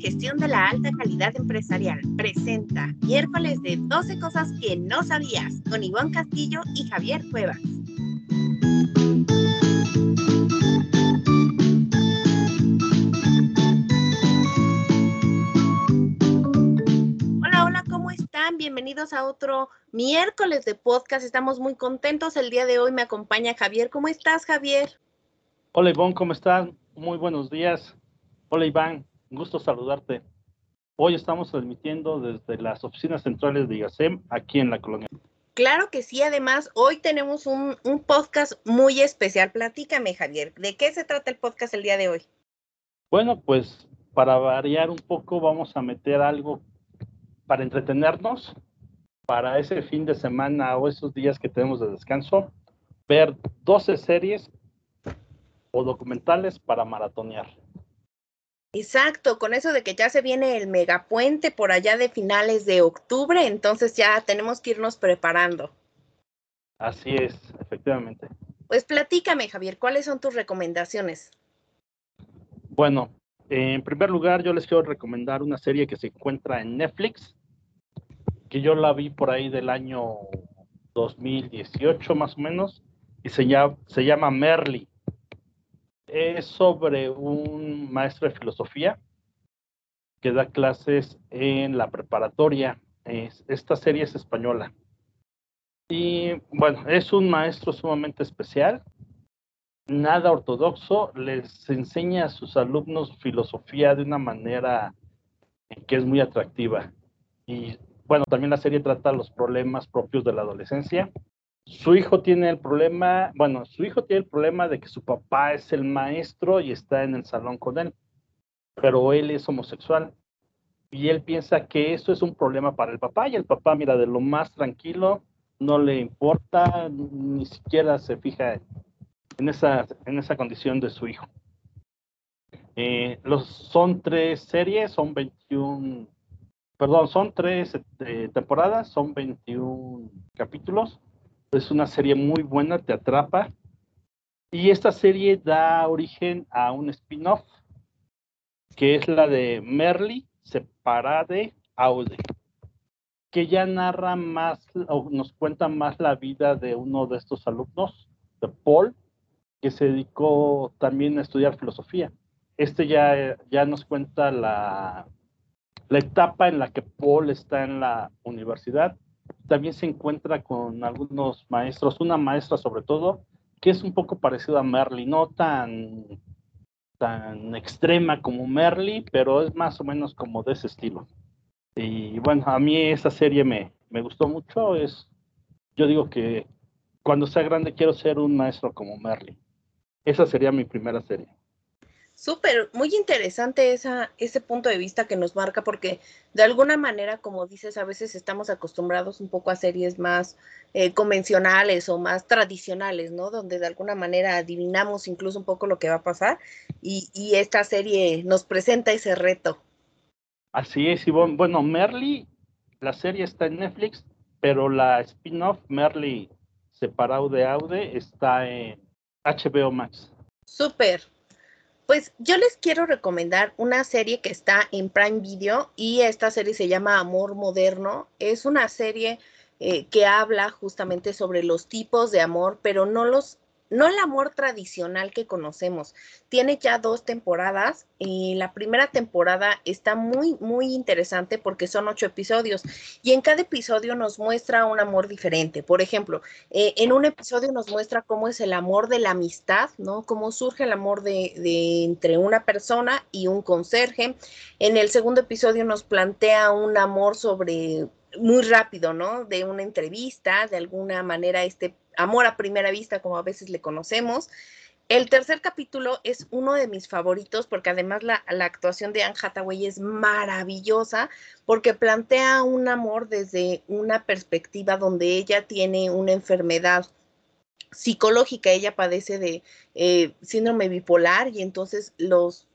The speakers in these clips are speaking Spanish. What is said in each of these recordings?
Gestión de la Alta Calidad Empresarial presenta miércoles de 12 cosas que no sabías con Iván Castillo y Javier Cuevas. Hola, hola, ¿cómo están? Bienvenidos a otro miércoles de podcast. Estamos muy contentos. El día de hoy me acompaña Javier. ¿Cómo estás, Javier? Hola, Iván, ¿cómo estás? Muy buenos días. Hola, Iván. Un gusto saludarte. Hoy estamos transmitiendo desde las oficinas centrales de IASEM aquí en la colonia. Claro que sí, además hoy tenemos un, un, podcast muy especial. Platícame, Javier, ¿de qué se trata el podcast el día de hoy? Bueno, pues para variar un poco vamos a meter algo para entretenernos, para ese fin de semana o esos días que tenemos de descanso, ver 12 series o documentales para maratonear. Exacto, con eso de que ya se viene el megapuente por allá de finales de octubre, entonces ya tenemos que irnos preparando. Así es, efectivamente. Pues platícame, Javier, ¿cuáles son tus recomendaciones? Bueno, en primer lugar, yo les quiero recomendar una serie que se encuentra en Netflix, que yo la vi por ahí del año 2018 más o menos, y se llama, se llama Merly es sobre un maestro de filosofía que da clases en la preparatoria. esta serie es española. Y bueno, es un maestro sumamente especial, nada ortodoxo, les enseña a sus alumnos filosofía de una manera que es muy atractiva. Y bueno, también la serie trata los problemas propios de la adolescencia su hijo tiene el problema, bueno, su hijo tiene el problema de que su papá es el maestro y está en el salón con él, pero él es homosexual. Y él piensa que eso es un problema para el papá y el papá, mira, de lo más tranquilo, no le importa, ni siquiera se fija en esa, en esa condición de su hijo. Eh, son tres series, son 21, perdón, son tres eh, temporadas, son 21 capítulos es una serie muy buena, te atrapa. Y esta serie da origen a un spin-off, que es la de Merly separada de Aude, que ya narra más, o nos cuenta más la vida de uno de estos alumnos, de Paul, que se dedicó también a estudiar filosofía. Este ya, ya nos cuenta la, la etapa en la que Paul está en la universidad también se encuentra con algunos maestros, una maestra sobre todo, que es un poco parecido a Merly, no tan, tan extrema como Merly, pero es más o menos como de ese estilo. Y bueno, a mí esa serie me, me gustó mucho. Es, yo digo que cuando sea grande quiero ser un maestro como Merly. Esa sería mi primera serie. Súper, muy interesante esa, ese punto de vista que nos marca, porque de alguna manera, como dices, a veces estamos acostumbrados un poco a series más eh, convencionales o más tradicionales, ¿no? Donde de alguna manera adivinamos incluso un poco lo que va a pasar y, y esta serie nos presenta ese reto. Así es, Ivonne. Bueno, Merly, la serie está en Netflix, pero la spin-off Merly separado de Aude está en HBO Max. Súper, pues yo les quiero recomendar una serie que está en Prime Video y esta serie se llama Amor Moderno. Es una serie eh, que habla justamente sobre los tipos de amor, pero no los no el amor tradicional que conocemos. Tiene ya dos temporadas la primera temporada está muy, muy interesante porque son ocho episodios y en cada episodio nos muestra un amor diferente. Por ejemplo, eh, en un episodio nos muestra cómo es el amor de la amistad, ¿no? Cómo surge el amor de, de entre una persona y un conserje. En el segundo episodio nos plantea un amor sobre muy rápido, ¿no? De una entrevista, de alguna manera este amor a primera vista, como a veces le conocemos. El tercer capítulo es uno de mis favoritos porque además la, actuación de Anne Hathaway es maravillosa porque plantea un amor desde una perspectiva donde ella tiene una enfermedad psicológica, ella padece de eh, síndrome bipolar y entonces los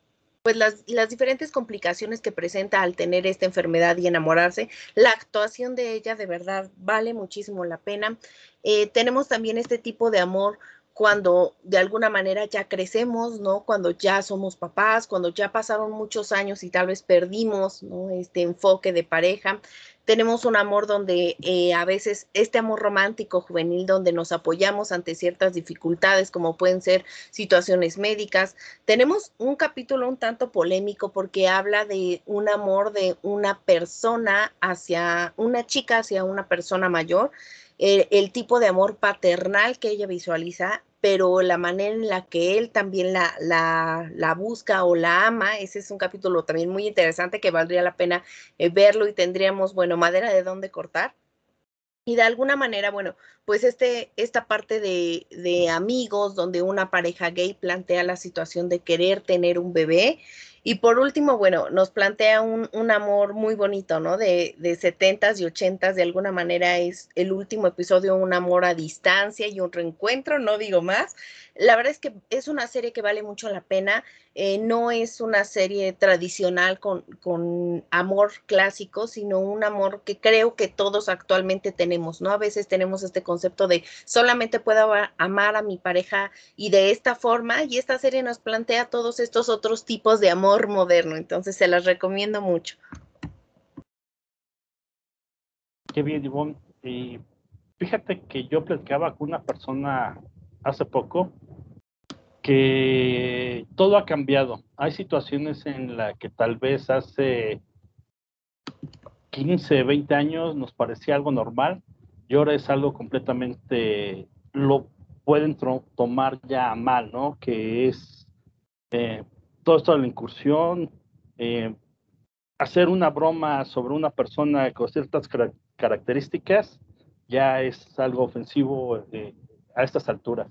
pues las, las, diferentes complicaciones que presenta al tener esta enfermedad y enamorarse. La actuación de ella de verdad vale muchísimo la pena. Eh, tenemos también este tipo de amor cuando de alguna manera ya crecemos, ¿no? Cuando ya somos papás, cuando ya pasaron muchos años y tal vez perdimos. Este enfoque de pareja. Tenemos un amor donde eh, a veces este amor romántico juvenil donde nos apoyamos ante ciertas dificultades como pueden ser situaciones médicas. Tenemos un capítulo un tanto polémico porque habla de un amor de una persona hacia una chica hacia una persona mayor el, tipo de amor paternal que ella visualiza, pero la manera en la que él también la, la, busca o la ama, ese es un capítulo también muy interesante que valdría la pena eh, verlo y tendríamos, bueno, madera de dónde cortar. Y de alguna manera, bueno, pues este, esta parte de, de amigos donde una pareja gay plantea la situación de querer tener un bebé y por último, bueno, nos plantea un, un amor muy bonito, ¿no? De, de 70s y 80s, de alguna manera es el último episodio, un amor a distancia y un reencuentro, no digo más. La verdad es que es una serie que vale mucho la pena. Eh, no es una serie tradicional con, con, amor clásico, sino un amor que creo que todos actualmente tenemos, ¿no? A veces tenemos este concepto de solamente puedo amar a mi pareja y de esta forma, y esta serie nos plantea todos estos otros tipos de amor moderno, entonces se las recomiendo mucho. Qué bien, Ivonne. Fíjate que yo platicaba con una persona hace poco que todo ha cambiado. Hay situaciones en las que tal vez hace 15, 20 años nos parecía algo normal y ahora es algo completamente, lo pueden tomar ya mal, ¿no? Que es eh, todo esto de la incursión, eh, hacer una broma sobre una persona con ciertas características ya es algo ofensivo eh, a estas alturas.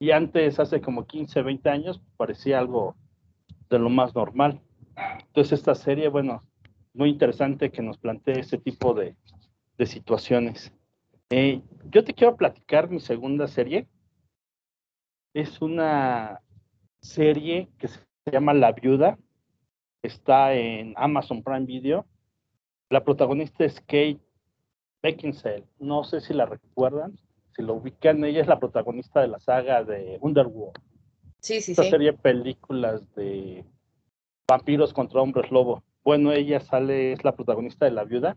Y antes, hace como 15, 20 años, parecía algo de lo más normal. Entonces, esta serie, bueno, muy interesante que nos plantee ese tipo de, de situaciones. Eh, yo te quiero platicar mi segunda serie. Es una serie que se llama La Viuda. Está en Amazon Prime Video. La protagonista es Kate Beckinsale. No sé si la recuerdan si lo ubican, ella es la protagonista de la saga de Underworld. Sí, sí, Esta serie de películas de vampiros contra hombres lobo. Bueno, ella sale, es la protagonista de La Viuda.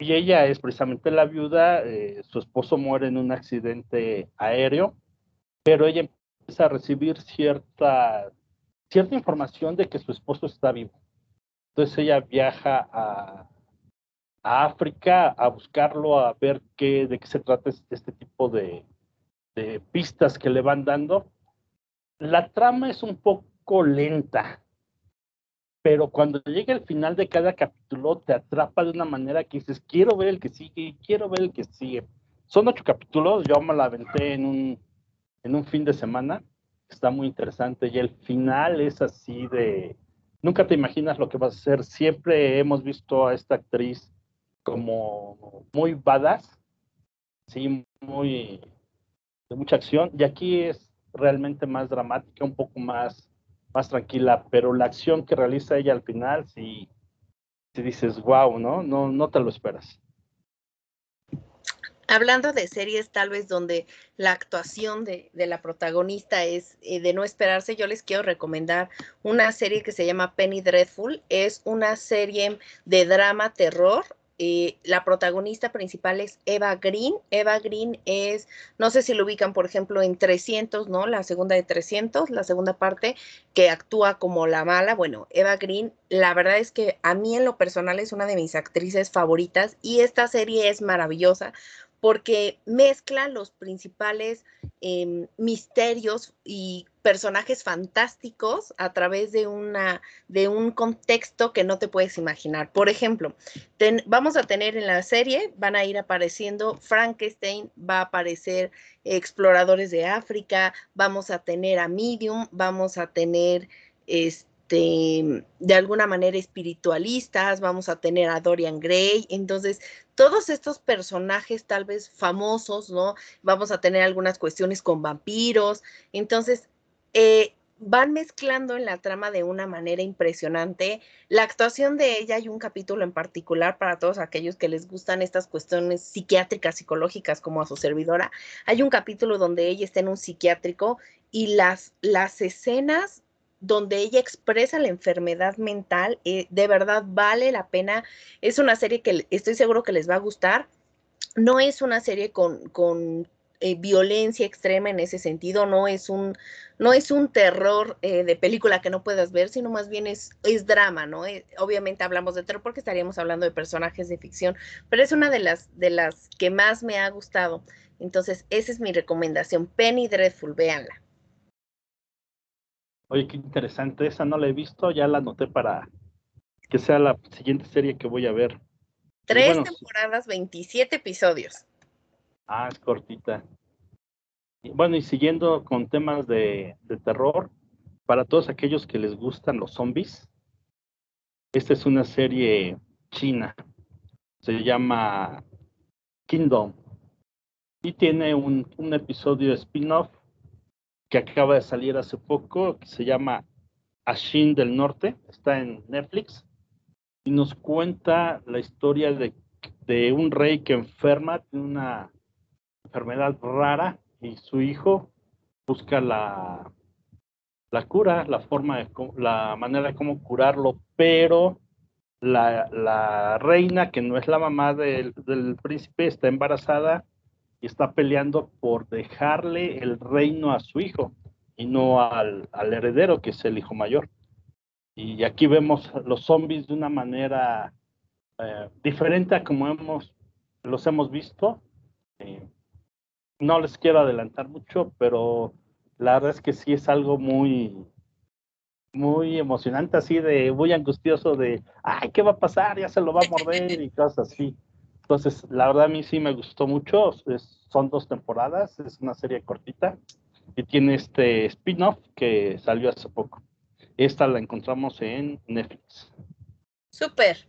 Y ella es precisamente la viuda, eh, su esposo muere en un accidente aéreo, pero ella empieza a recibir cierta, cierta información de que su esposo está vivo. Entonces ella viaja a, a África a buscarlo, a ver qué, de qué se trata este tipo de, pistas que le van dando. La trama es un poco lenta, pero cuando llega el final de cada capítulo te atrapa de una manera que dices, quiero ver el que sigue, quiero ver el que sigue. Son ocho capítulos, yo me la aventé en un, en un fin de semana, está muy interesante y el final es así de, nunca te imaginas lo que vas a hacer. Siempre hemos visto a esta actriz como muy badass, sí, muy de mucha acción, y aquí es realmente más dramática, un poco más, más tranquila, pero la acción que realiza ella al final, sí, si dices, wow, ¿no? No, no te lo esperas. Hablando de series tal vez donde la actuación de, de la protagonista es eh, de no esperarse, yo les quiero recomendar una serie que se llama Penny Dreadful. Es una serie de drama terror eh, la protagonista principal es Eva Green. Eva Green es, no sé si lo ubican, por ejemplo, en 300, ¿no? La segunda de 300, la segunda parte, que actúa como la mala. Bueno, Eva Green, la verdad es que a mí en lo personal es una de mis actrices favoritas y esta serie es maravillosa porque mezcla los principales em, misterios y personajes fantásticos a través de, una, de un contexto que no te puedes imaginar. Por ejemplo, vamos a tener en la serie, van a ir apareciendo Frankenstein, va a aparecer exploradores de África, vamos a tener a Medium, vamos a tener... Este, este, de alguna manera espiritualistas, vamos a tener a Dorian Gray, entonces todos estos personajes tal vez famosos, ¿no? Vamos a tener algunas cuestiones con vampiros, entonces eh, van mezclando en la trama de una manera impresionante. La actuación de ella, hay un capítulo en particular para todos aquellos que les gustan estas cuestiones psiquiátricas, psicológicas, como a su servidora. Hay un capítulo donde ella está en un psiquiátrico y las, las escenas donde ella expresa la enfermedad mental, eh, de verdad vale la pena. Es una serie que estoy seguro que les va a gustar. No es una serie con, con eh, violencia extrema en ese sentido, no es un, no es un terror eh, de película que no puedas ver, sino más bien es, es drama, ¿no? Eh, obviamente hablamos de terror porque estaríamos hablando de personajes de ficción, pero es una de las, de las que más me ha gustado. Entonces, esa es mi recomendación. Penny Dreadful, véanla. Oye, qué interesante, esa no la he visto, ya la anoté para que sea la siguiente serie que voy a ver. Tres temporadas, 27 episodios. Ah, es cortita. Bueno, y siguiendo con temas de, terror, para todos aquellos que les gustan los zombies, esta es una serie china. Se llama Kingdom. Y tiene un, un episodio spin-off que acaba de salir hace poco, que se llama Ashin del Norte. Está en Netflix. Y nos cuenta la historia de, de un rey que enferma, tiene una enfermedad rara y su hijo busca la, la cura, la forma de, la manera de cómo curarlo, pero la, la reina, que no es la mamá del, del, príncipe, está embarazada y está peleando por dejarle el reino a su hijo y no al, al heredero, que es el hijo mayor. Y aquí vemos los zombies de una manera eh, diferente a como hemos, los hemos visto. Eh, no les quiero adelantar mucho, pero la verdad es que sí es algo muy, muy emocionante, así de muy angustioso de, ay, ¿qué va a pasar? Ya se lo va a morder y cosas así. Entonces, la verdad a mí sí me gustó mucho, son dos temporadas, es una serie cortita y tiene este spin-off que salió hace poco. Esta la encontramos en Netflix. Súper.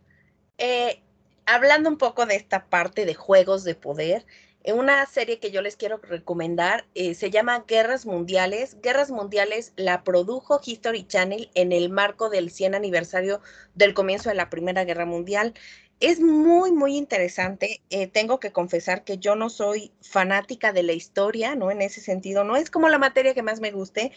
Eh, hablando un poco de esta parte de juegos de poder, una serie que yo les quiero recomendar eh, se llama Guerras Mundiales. Guerras Mundiales la produjo History Channel en el marco del 100 aniversario del comienzo de la Primera Guerra Mundial. Es muy, muy interesante. Eh, tengo que confesar que yo no soy fanática de la historia, ¿no? En ese sentido, no es como la materia que más me guste.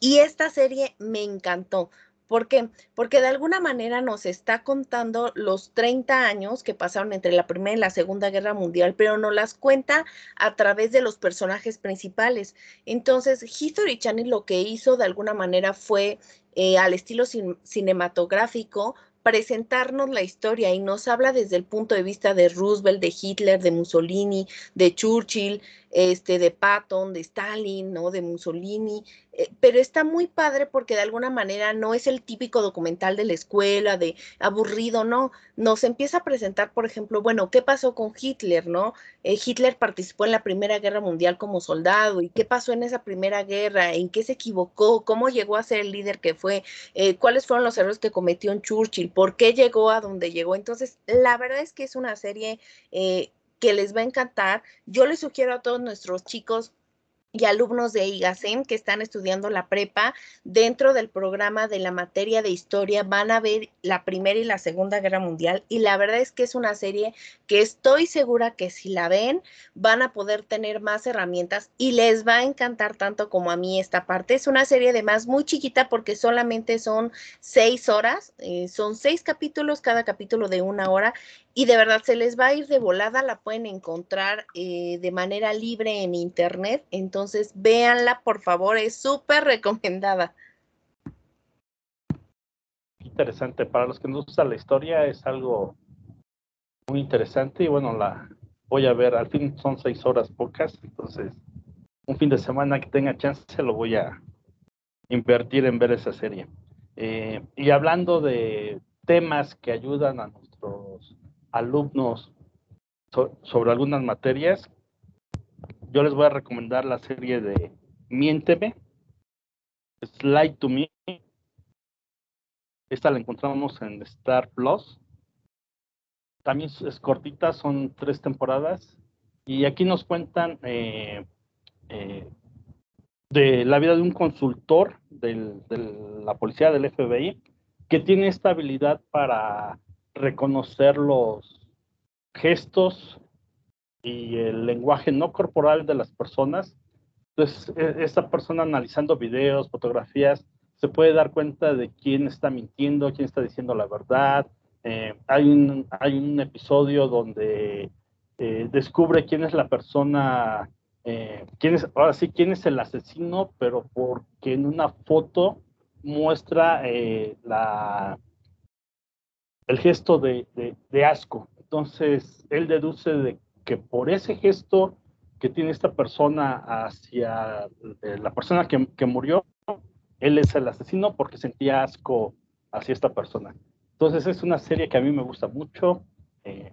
Y esta serie me encantó ¿Por qué? Porque de alguna manera nos está contando los 30 años que pasaron entre la Primera y la Segunda Guerra Mundial, pero nos las cuenta a través de los personajes principales. Entonces, History Channel lo que hizo de alguna manera fue, eh, al estilo cinematográfico, presentarnos la historia y nos habla desde el punto de vista de Roosevelt, de Hitler, de Mussolini, de Churchill, este, de Patton, de Stalin, ¿no? De Mussolini, eh, pero está muy padre porque de alguna manera no es el típico documental de la escuela, de aburrido, ¿no? Nos empieza a presentar, por ejemplo, bueno, ¿qué pasó con Hitler, ¿no? Eh, Hitler participó en la Primera Guerra Mundial como soldado y qué pasó en esa Primera Guerra, en qué se equivocó, cómo llegó a ser el líder que fue, eh, cuáles fueron los errores que cometió en Churchill, por qué llegó a donde llegó. Entonces, la verdad es que es una serie que les va a encantar. Yo les sugiero a todos nuestros chicos y alumnos de IGACEM que están estudiando la prepa, dentro del programa de la materia de historia van a ver la Primera y la Segunda Guerra Mundial y la verdad es que es una serie que estoy segura que si la ven van a poder tener más herramientas y les va a encantar tanto como a mí esta parte. Es una serie además muy chiquita porque solamente son seis horas, eh, son seis capítulos, cada capítulo de una hora y de verdad se les va a ir de volada, la pueden encontrar eh, de manera libre en internet, entonces véanla por favor, es súper recomendada. Interesante, para los que nos gusta la historia es algo muy interesante. Y bueno, la voy a ver, al fin son seis horas pocas, entonces un fin de semana que tenga chance lo voy a invertir en ver esa serie. Eh, y hablando de temas que ayudan a alumnos sobre algunas materias, yo les voy a recomendar la serie de Miénteme, Slide to Me. Esta la encontramos en Star Plus. También es cortita, son tres temporadas. Y aquí nos cuentan eh, eh, de la vida de un consultor de la policía del FBI que tiene esta habilidad para reconocer los gestos y el lenguaje no corporal de las personas. Entonces, e, esta persona analizando videos, fotografías, se puede dar cuenta de quién está mintiendo, quién está diciendo la verdad. Eh, hay, un, hay un episodio donde eh, descubre quién es la persona, eh, quién es, ahora sí, quién es el asesino, pero porque en una foto muestra la, el gesto de, de, asco. Entonces, él deduce de que por ese gesto que tiene esta persona hacia la persona que, que murió, él es el asesino porque sentía asco hacia esta persona. Entonces es una serie que a mí me gusta mucho. Eh,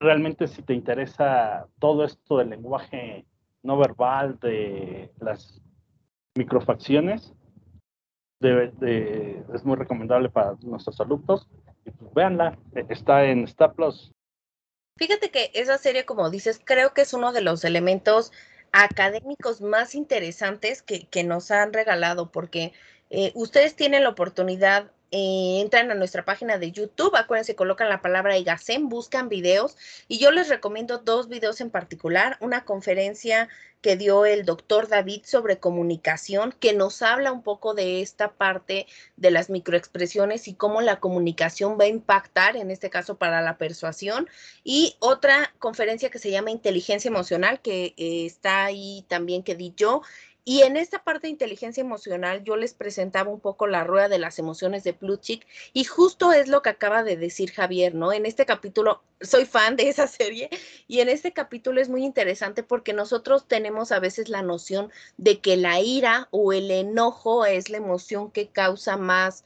realmente si te interesa todo esto del lenguaje no verbal, de las microfacciones, es muy recomendable para nuestros alumnos. Pues véanla, está en Star Plus. Fíjate que esa serie, como dices, creo que es uno de los elementos académicos más interesantes que, que nos han regalado, porque eh, ustedes tienen la oportunidad eh, entran a nuestra página de YouTube, acuérdense, colocan la palabra IGACEM, buscan videos y yo les recomiendo dos videos en particular, una conferencia que dio el doctor David sobre comunicación, que nos habla un poco de esta parte de las microexpresiones y cómo la comunicación va a impactar, en este caso para la persuasión, y otra conferencia que se llama Inteligencia Emocional, que eh, está ahí también que di yo, y en esta parte de inteligencia emocional yo les presentaba un poco la rueda de las emociones de Plutchik y justo es lo que acaba de decir Javier, ¿no? En este capítulo soy fan de esa serie y en este capítulo es muy interesante porque nosotros tenemos a veces la noción de que la ira o el enojo es la emoción que causa más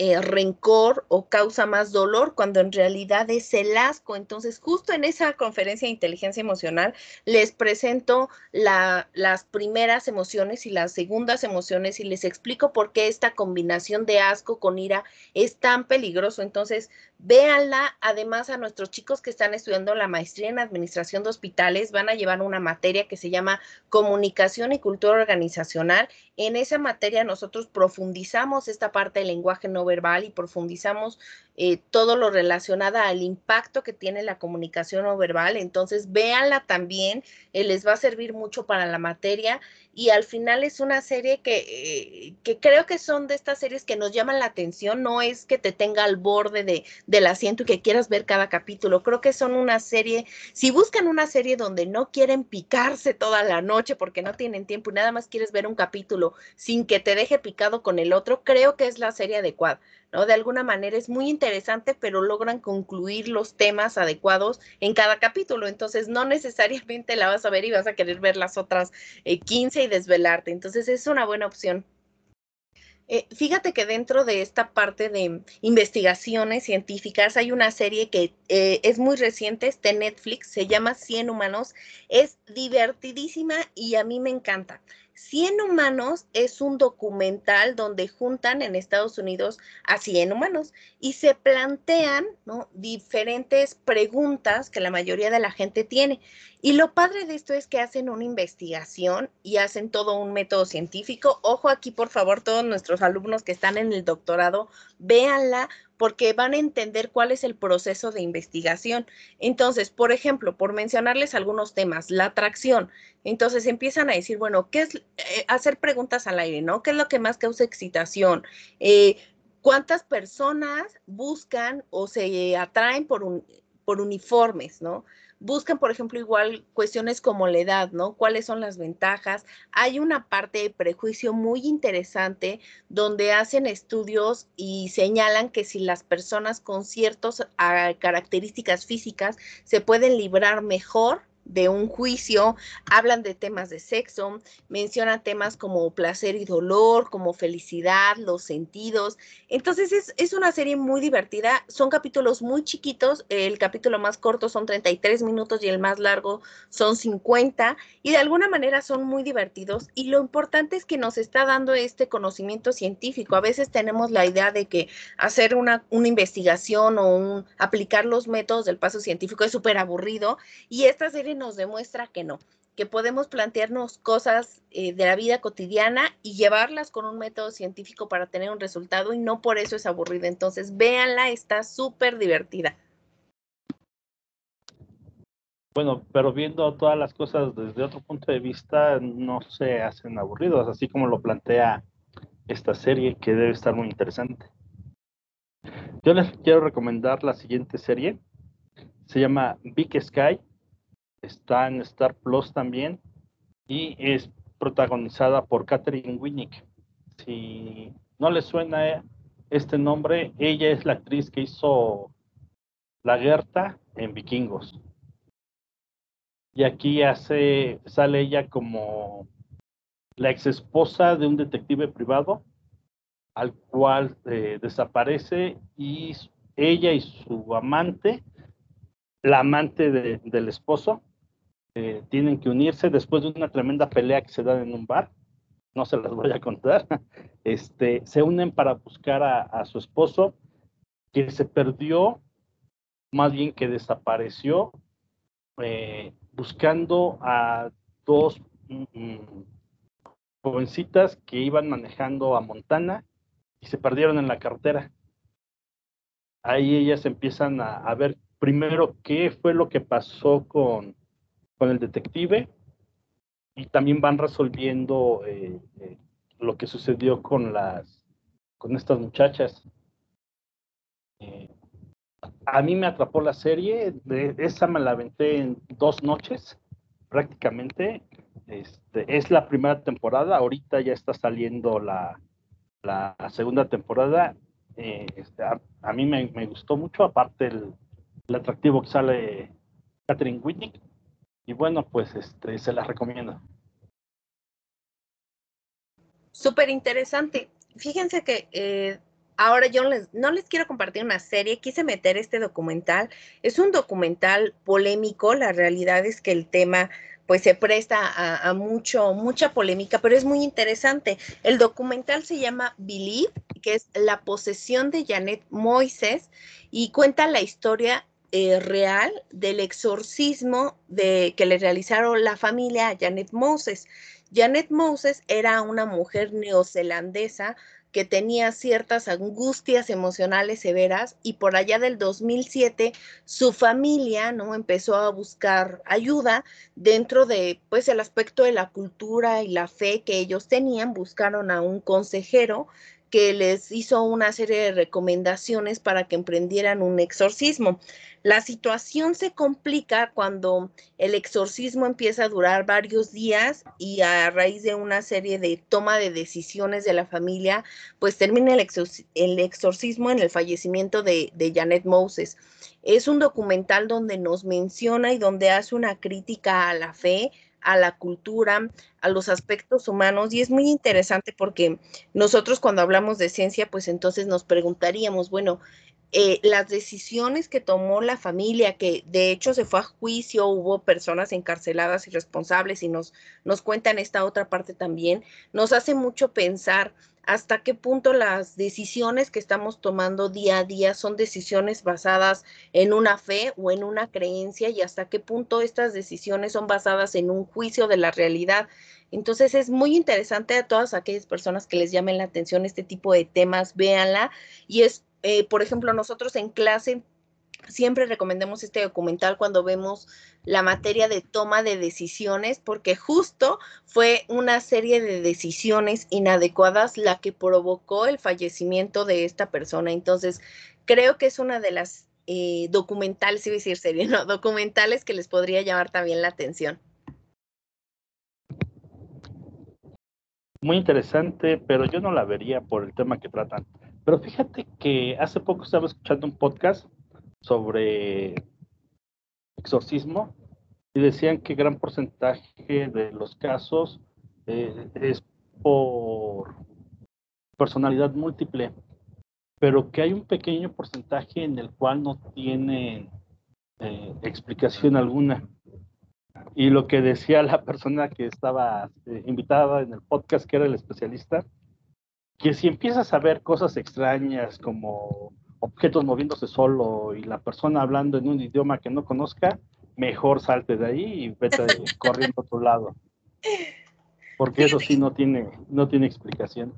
eh, rencor o causa más dolor cuando en realidad es el asco. Entonces, justo en esa conferencia de inteligencia emocional les presento las primeras emociones y las segundas emociones y les explico por qué esta combinación de asco con ira es tan peligroso. Entonces, véanla. Además, a nuestros chicos que están estudiando la maestría en administración de hospitales van a llevar una materia que se llama comunicación y cultura organizacional. En esa materia nosotros profundizamos esta parte del lenguaje no verbal y profundizamos eh, todo lo relacionado al impacto que tiene la comunicación no verbal. Entonces, véanla también, eh, les va a servir mucho para la materia y al final es una serie que, eh, que creo que son de estas series que nos llaman la atención, no es que te tenga al borde de, del asiento y que quieras ver cada capítulo, creo que son una serie, si buscan una serie donde no quieren picarse toda la noche porque no tienen tiempo y nada más quieres ver un capítulo sin que te deje picado con el otro, creo que es la serie adecuada. ¿no? De alguna manera es muy interesante, pero logran concluir los temas adecuados en cada capítulo. Entonces, no necesariamente la vas a ver y vas a querer ver las otras 15 eh, y desvelarte. Entonces, es una buena opción. Eh, fíjate que dentro de esta parte de investigaciones científicas hay una serie que eh, es muy reciente, está en Netflix, se llama 100 humanos, es divertidísima y a mí me encanta. 100 humanos es un documental donde juntan en Estados Unidos a 100 humanos y se plantean diferentes preguntas que la mayoría de la gente tiene. Y lo padre de esto es que hacen una investigación y hacen todo un método científico. Ojo aquí, por favor, todos nuestros alumnos que están en el doctorado, véanla porque van a entender cuál es el proceso de investigación. Entonces, por ejemplo, por mencionarles algunos temas, la atracción. Entonces empiezan a decir, bueno, ¿qué es eh, hacer preguntas al aire, ¿no? ¿Qué es lo que más causa excitación? Eh, ¿Cuántas personas buscan o se atraen por, un, por uniformes, ¿no? Buscan, por ejemplo, igual cuestiones como la edad, ¿no? ¿Cuáles son las ventajas? Hay una parte de prejuicio muy interesante donde hacen estudios y señalan que si las personas con ciertas ah, características físicas se pueden librar mejor de un juicio, hablan de temas de sexo, mencionan temas como placer y dolor, como felicidad, los sentidos. Entonces es, es, una serie muy divertida, son capítulos muy chiquitos, el capítulo más corto son 33 minutos y el más largo son 50 y de alguna manera son muy divertidos. Y lo importante es que nos está dando este conocimiento científico. A veces tenemos la idea de que hacer una, una investigación o aplicar los métodos del paso científico es súper aburrido y esta serie nos demuestra que no, que podemos plantearnos cosas eh, de la vida cotidiana y llevarlas con un método científico para tener un resultado y no por eso es aburrida. Entonces, véanla, está súper divertida. Bueno, pero viendo todas las cosas desde otro punto de vista, no se hacen aburridos, así como lo plantea esta serie, que debe estar muy interesante. Yo les quiero recomendar la siguiente serie. Se llama Big Sky está en Star Plus también y es protagonizada por Catherine Winnick. Si no le suena este nombre, ella es la actriz que hizo La Gerta en Vikingos. Y aquí hace, sale ella como la ex esposa de un detective privado al cual eh, desaparece y ella y su amante, la amante del esposo, eh, tienen que unirse después de una tremenda pelea que se da en un bar. No se las voy a contar. Este, se unen para buscar a, su esposo que se perdió, más bien que desapareció, eh, buscando a dos mm, mm, jovencitas que iban manejando a Montana y se perdieron en la carretera. Ahí ellas empiezan a ver primero qué fue lo que pasó con, con el detective y también van resolviendo eh, eh, lo que sucedió con las con estas muchachas. Eh, a mí me atrapó la serie, de, esa me la aventé en dos noches prácticamente. Este, es la primera temporada, ahorita ya está saliendo la, la segunda temporada. Este, a, mí me, me, gustó mucho, aparte el, el atractivo que sale Catherine Whitney y bueno, pues este, se las recomiendo. Súper interesante. Fíjense que eh, ahora yo les, no les quiero compartir una serie, quise meter este documental. Es un documental polémico, la realidad es que el tema pues se presta a, a, mucho, mucha polémica, pero es muy interesante. El documental se llama Believe, que es la posesión de Janet Moises y cuenta la historia eh, real del exorcismo de, que le realizaron la familia a Janet Moses. Janet Moses era una mujer neozelandesa que tenía ciertas angustias emocionales severas y por allá del 2007 su familia no empezó a buscar ayuda dentro de pues el aspecto de la cultura y la fe que ellos tenían buscaron a un consejero que les hizo una serie de recomendaciones para que emprendieran un exorcismo. La situación se complica cuando el exorcismo empieza a durar varios días y a raíz de una serie de toma de decisiones de la familia, pues termina el, exorcismo en el fallecimiento de, de Janet Moses. Es un documental donde nos menciona y donde hace una crítica a la fe, a la cultura, a los aspectos humanos y es muy interesante porque nosotros cuando hablamos de ciencia, pues entonces nos preguntaríamos, bueno, eh, las decisiones que tomó la familia, que de hecho se fue a juicio, hubo personas encarceladas y responsables y nos, nos cuentan esta otra parte también, nos hace mucho pensar hasta qué punto las decisiones que estamos tomando día a día son decisiones basadas en una fe o en una creencia y hasta qué punto estas decisiones son basadas en un juicio de la realidad. Entonces es muy interesante a todas aquellas personas que les llamen la atención este tipo de temas, véanla y es eh, por ejemplo, nosotros en clase siempre recomendamos este documental cuando vemos la materia de toma de decisiones, porque justo fue una serie de decisiones inadecuadas la que provocó el fallecimiento de esta persona. Entonces, creo que es una de las eh, documentales, si decir serie, no, documentales que les podría llamar también la atención. Muy interesante, pero yo no la vería por el tema que tratan. Pero fíjate que hace poco estaba escuchando un podcast sobre exorcismo y decían que gran porcentaje de los casos eh, es por personalidad múltiple, pero que hay un pequeño porcentaje en el cual no tiene eh, explicación alguna. Y lo que decía la persona que estaba eh, invitada en el podcast, que era el especialista, que si empiezas a ver cosas extrañas como objetos moviéndose solo y la persona hablando en un idioma que no conozca, mejor salte de ahí y vete corriendo a otro lado. Porque eso sí no tiene, no tiene explicación.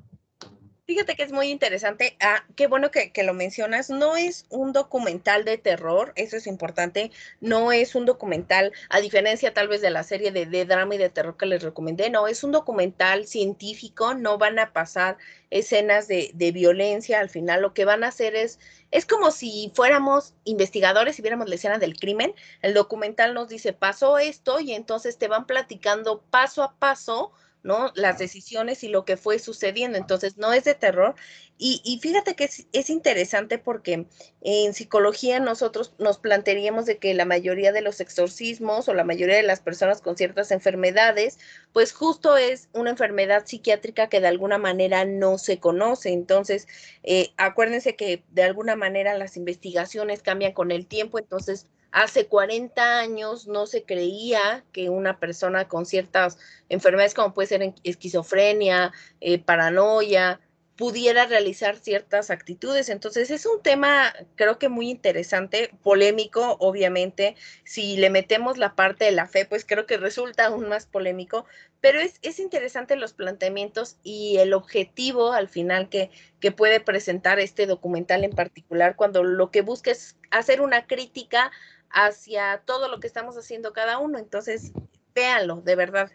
Fíjate que es muy interesante. Ah, qué bueno que, lo mencionas. No es un documental de terror, eso es importante. No es un documental, a diferencia tal vez de la serie de, de, drama y de terror que les recomendé, no, es un documental científico. No van a pasar escenas de, de violencia. Al final lo que van a hacer es, es como si fuéramos investigadores y viéramos la escena del crimen. El documental nos dice, pasó esto y entonces te van platicando paso a paso ¿no? Las decisiones y lo que fue sucediendo. Entonces, no es de terror. Y, fíjate que es, interesante porque en psicología nosotros nos plantearíamos de que la mayoría de los exorcismos o la mayoría de las personas con ciertas enfermedades, pues justo es una enfermedad psiquiátrica que de alguna manera no se conoce. Entonces, eh, acuérdense que de alguna manera las investigaciones cambian con el tiempo. Entonces, Hace 40 años no se creía que una persona con ciertas enfermedades como puede ser esquizofrenia, eh, paranoia, pudiera realizar ciertas actitudes. Entonces es un tema creo que muy interesante, polémico, obviamente. Si le metemos la parte de la fe, pues creo que resulta aún más polémico, pero es, es interesante los planteamientos y el objetivo al final que, que puede presentar este documental en particular, cuando lo que busca es hacer una crítica hacia todo lo que estamos haciendo cada uno. Entonces, véanlo, de verdad.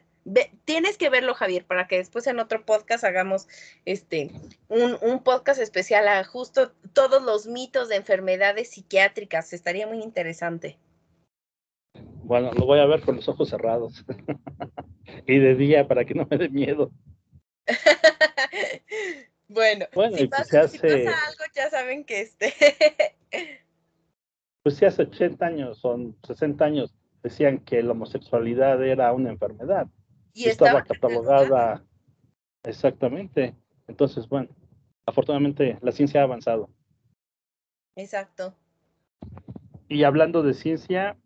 tienes que verlo, Javier, para que después en otro podcast hagamos este un, podcast especial a justo todos los mitos de enfermedades psiquiátricas. Estaría muy interesante. Bueno, lo voy a ver con los ojos cerrados. y de día para que no me dé miedo. bueno, bueno si, pues pasa, algo, ya saben que este pues si hace 80 años, son 60 años, decían que la homosexualidad era una enfermedad. Y estaba, catalogada. Exactamente. Entonces, bueno, afortunadamente la ciencia ha avanzado. Exacto. Y hablando de ciencia,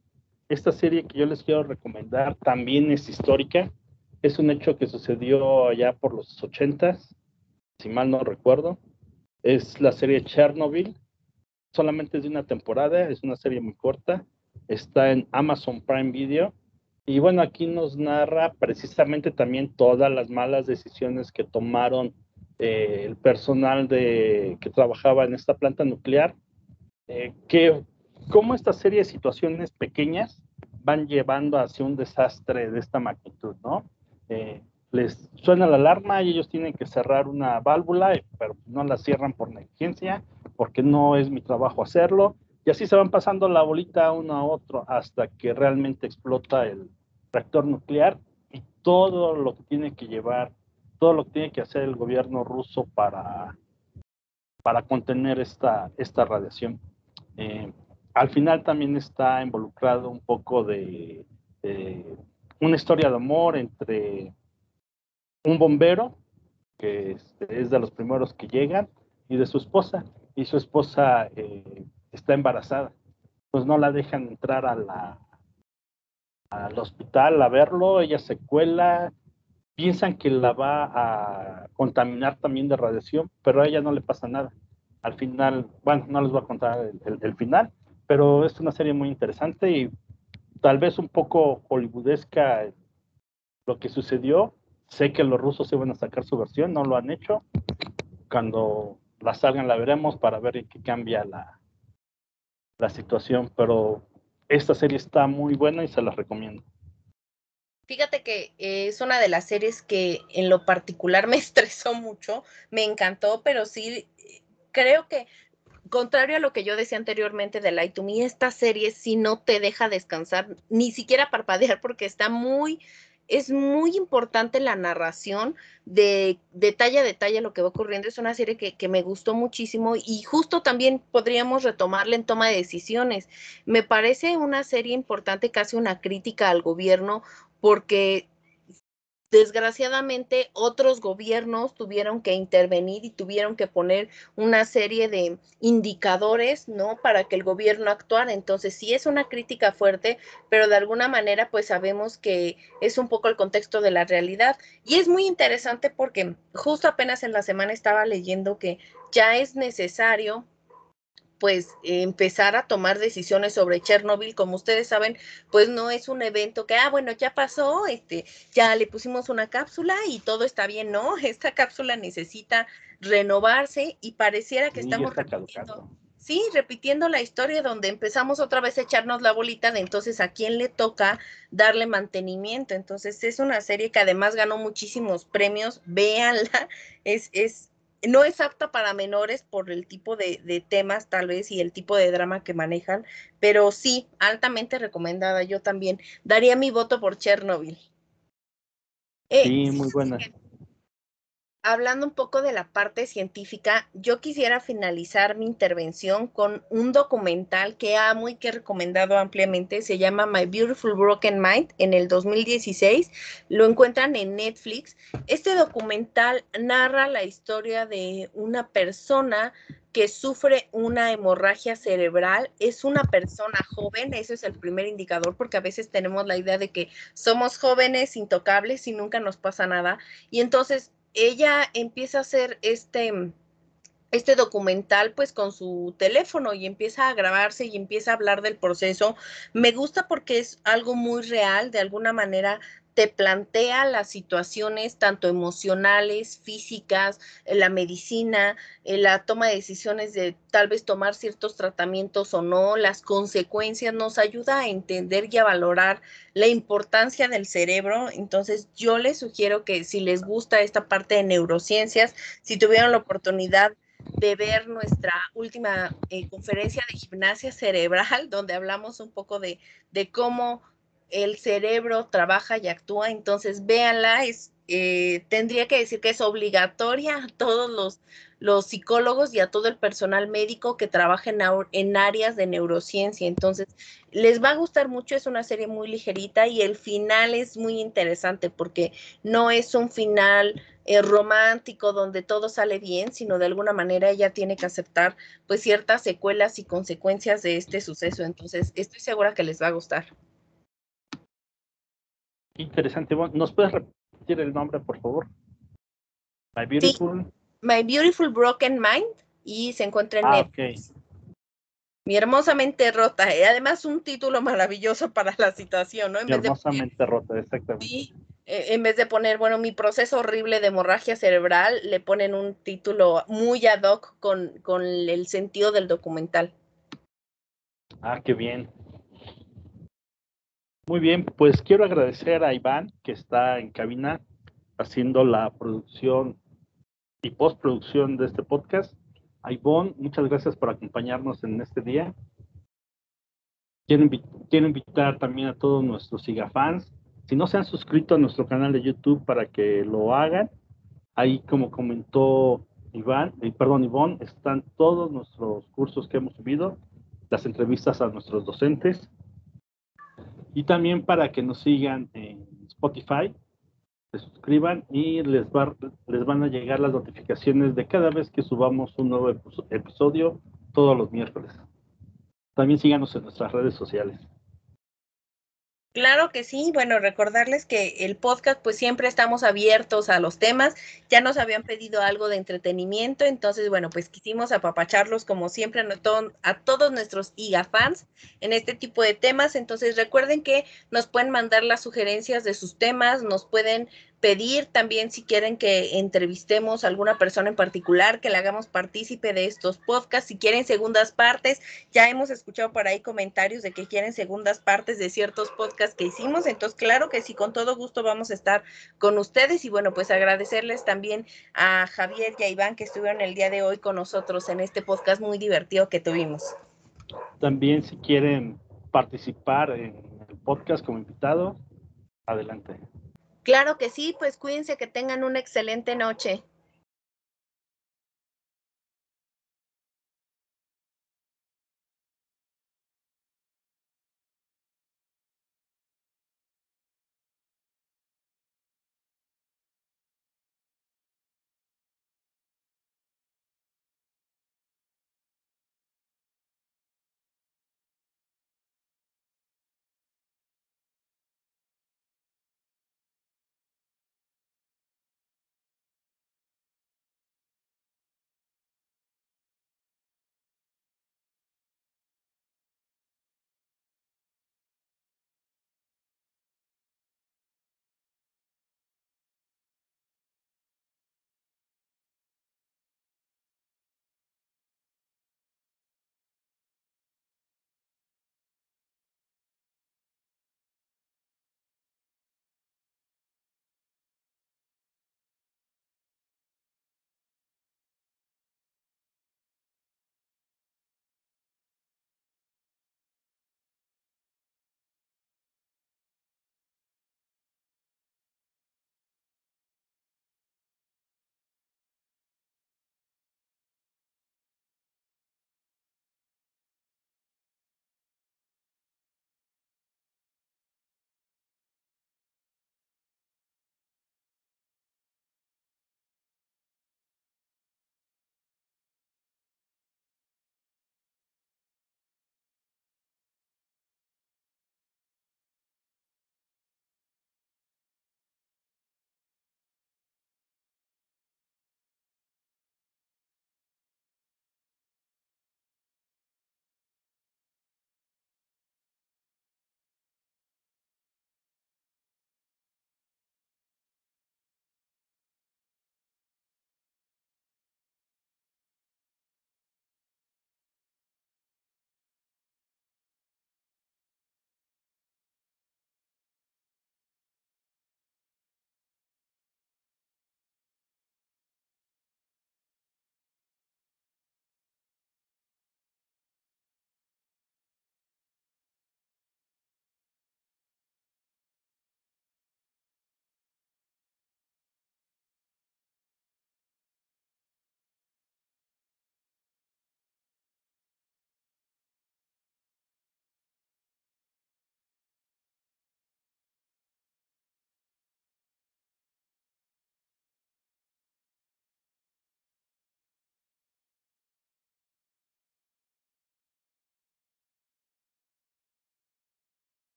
esta serie que yo les quiero recomendar también es histórica. Es un hecho que sucedió allá por los 80, si mal no recuerdo. Es la serie Chernobyl solamente es de una temporada, es una serie muy corta, está en Amazon Prime Video. Y bueno, aquí nos narra precisamente también todas las malas decisiones que tomaron eh, el personal de, que trabajaba en esta planta nuclear, eh, que cómo esta serie de situaciones pequeñas van llevando hacia un desastre de esta magnitud, ¿no? Eh, les suena la alarma y ellos tienen que cerrar una válvula, pero no la cierran por negligencia porque no es mi trabajo hacerlo. Y así se van pasando la bolita uno a otro hasta que realmente explota el reactor nuclear y todo lo que tiene que llevar, todo lo que tiene que hacer el gobierno ruso para, para contener esta, esta radiación. Eh, al final también está involucrado un poco de, una historia de amor entre un bombero, que es de los primeros que llegan, y de su esposa y su esposa eh, está embarazada. Pues no la dejan entrar al hospital a verlo, ella se cuela, piensan que la va a contaminar también de radiación, pero a ella no le pasa nada. Al final, bueno, no les voy a contar el, final, pero es una serie muy interesante y tal vez un poco hollywoodesca lo que sucedió. Sé que los rusos iban a sacar su versión, no lo han hecho. Cuando la salgan la veremos para ver qué cambia la, la situación, pero esta serie está muy buena y se la recomiendo. Fíjate que es una de las series que en lo particular me estresó mucho, me encantó, pero sí creo que contrario a lo que yo decía anteriormente de Light to Me, esta serie sí no te deja descansar, ni siquiera parpadear porque está muy es muy importante la narración de detalle a detalle lo que va ocurriendo. Es una serie que, que, me gustó muchísimo y justo también podríamos retomarla en toma de decisiones. Me parece una serie importante, casi una crítica al gobierno, porque desgraciadamente otros gobiernos tuvieron que intervenir y tuvieron que poner una serie de indicadores, ¿no? Para que el gobierno actuara. Entonces, sí es una crítica fuerte, pero de alguna manera, pues sabemos que es un poco el contexto de la realidad. Y es muy interesante porque justo apenas en la semana estaba leyendo que ya es necesario pues empezar a tomar decisiones sobre Chernobyl. Como ustedes saben, pues no es un evento que, ah, bueno, ya pasó, este, ya le pusimos una cápsula y todo está bien, no, esta cápsula necesita renovarse y pareciera que estamos repitiendo, sí, repitiendo la historia donde empezamos otra vez a echarnos la bolita de entonces a quién le toca darle mantenimiento. Entonces es una serie que además ganó muchísimos premios, véanla, es, es no es apta para menores por el tipo de, temas tal vez y el tipo de drama que manejan, pero sí, altamente recomendada. Yo también daría mi voto por Chernobyl. Eh, sí, muy buena hablando un poco de la parte científica, yo quisiera finalizar mi intervención con un documental que amo y que he recomendado ampliamente. Se llama My Beautiful Broken Mind en el 2016. Lo encuentran en Netflix. Este documental narra la historia de una persona que sufre una hemorragia cerebral, es una persona joven, ese es el primer indicador, porque a veces tenemos la idea de que somos jóvenes, intocables y nunca nos pasa nada. Y entonces ella empieza a hacer este, este documental pues con su teléfono y empieza a grabarse y empieza a hablar del proceso. Me gusta porque es algo muy real, de alguna manera te plantea las situaciones tanto emocionales, físicas, la medicina, la toma de decisiones de tal vez tomar ciertos tratamientos o no, las consecuencias, nos ayuda a entender y a valorar la importancia del cerebro. Entonces yo les sugiero que si les gusta esta parte de neurociencias, si tuvieron la oportunidad de ver nuestra última eh, conferencia de gimnasia cerebral, donde hablamos un poco de, de cómo el cerebro trabaja y actúa, entonces véanla, es, eh, tendría que decir que es obligatoria a todos los, los psicólogos y a todo el personal médico que trabaja en, áreas de neurociencia. Entonces, les va a gustar mucho, es una serie muy ligerita y el final es muy interesante porque no es un final eh, romántico donde todo sale bien, sino de alguna manera ella tiene que aceptar pues ciertas secuelas y consecuencias de este suceso. Entonces, estoy segura que les va a gustar. Interesante. ¿Nos puedes repetir el nombre, por favor? My Beautiful. My Beautiful Broken Mind y se encuentra en ah, Netflix. Mi hermosamente rota. Y además un título maravilloso para la situación, ¿no? En hermosamente rota, exactamente. Sí, e, en vez de poner, bueno, mi proceso horrible de hemorragia cerebral, le ponen un título muy ad hoc con, con el sentido del documental. Ah, qué bien. Muy bien, pues quiero agradecer a Iván que está en cabina haciendo la producción y postproducción de este podcast. A Ivonne, muchas gracias por acompañarnos en este día. Quiero, invitar también a todos nuestros fans. Si no se han suscrito a nuestro canal de YouTube para que lo hagan, ahí como comentó Iván, eh, perdón, Ivonne, están todos nuestros cursos que hemos subido, las entrevistas a nuestros docentes y también para que nos sigan en Spotify, se suscriban y les, van a llegar las notificaciones de cada vez que subamos un nuevo episodio todos los miércoles. También síganos en nuestras redes sociales. Claro que sí, bueno, recordarles que el podcast pues siempre estamos abiertos a los temas, ya nos habían pedido algo de entretenimiento, entonces bueno, pues quisimos apapacharlos como siempre a, todos nuestros IGA fans en este tipo de temas, entonces recuerden que nos pueden mandar las sugerencias de sus temas, nos pueden pedir también si quieren que entrevistemos a alguna persona en particular, que le hagamos partícipe de estos podcasts, si quieren segundas partes, ya hemos escuchado por ahí comentarios de que quieren segundas partes de ciertos podcasts que hicimos, entonces claro que sí, con todo gusto vamos a estar con ustedes y bueno, pues agradecerles también a Javier y a Iván que estuvieron el día de hoy con nosotros en este podcast muy divertido que tuvimos. También si quieren participar en el podcast como invitado, adelante. Claro que sí, pues cuídense que tengan una excelente noche.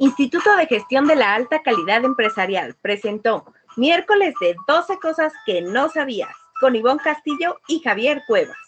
Instituto de Gestión de la Alta Calidad Empresarial presentó miércoles de 12 cosas que no sabías con Ivonne Castillo y Javier Cuevas.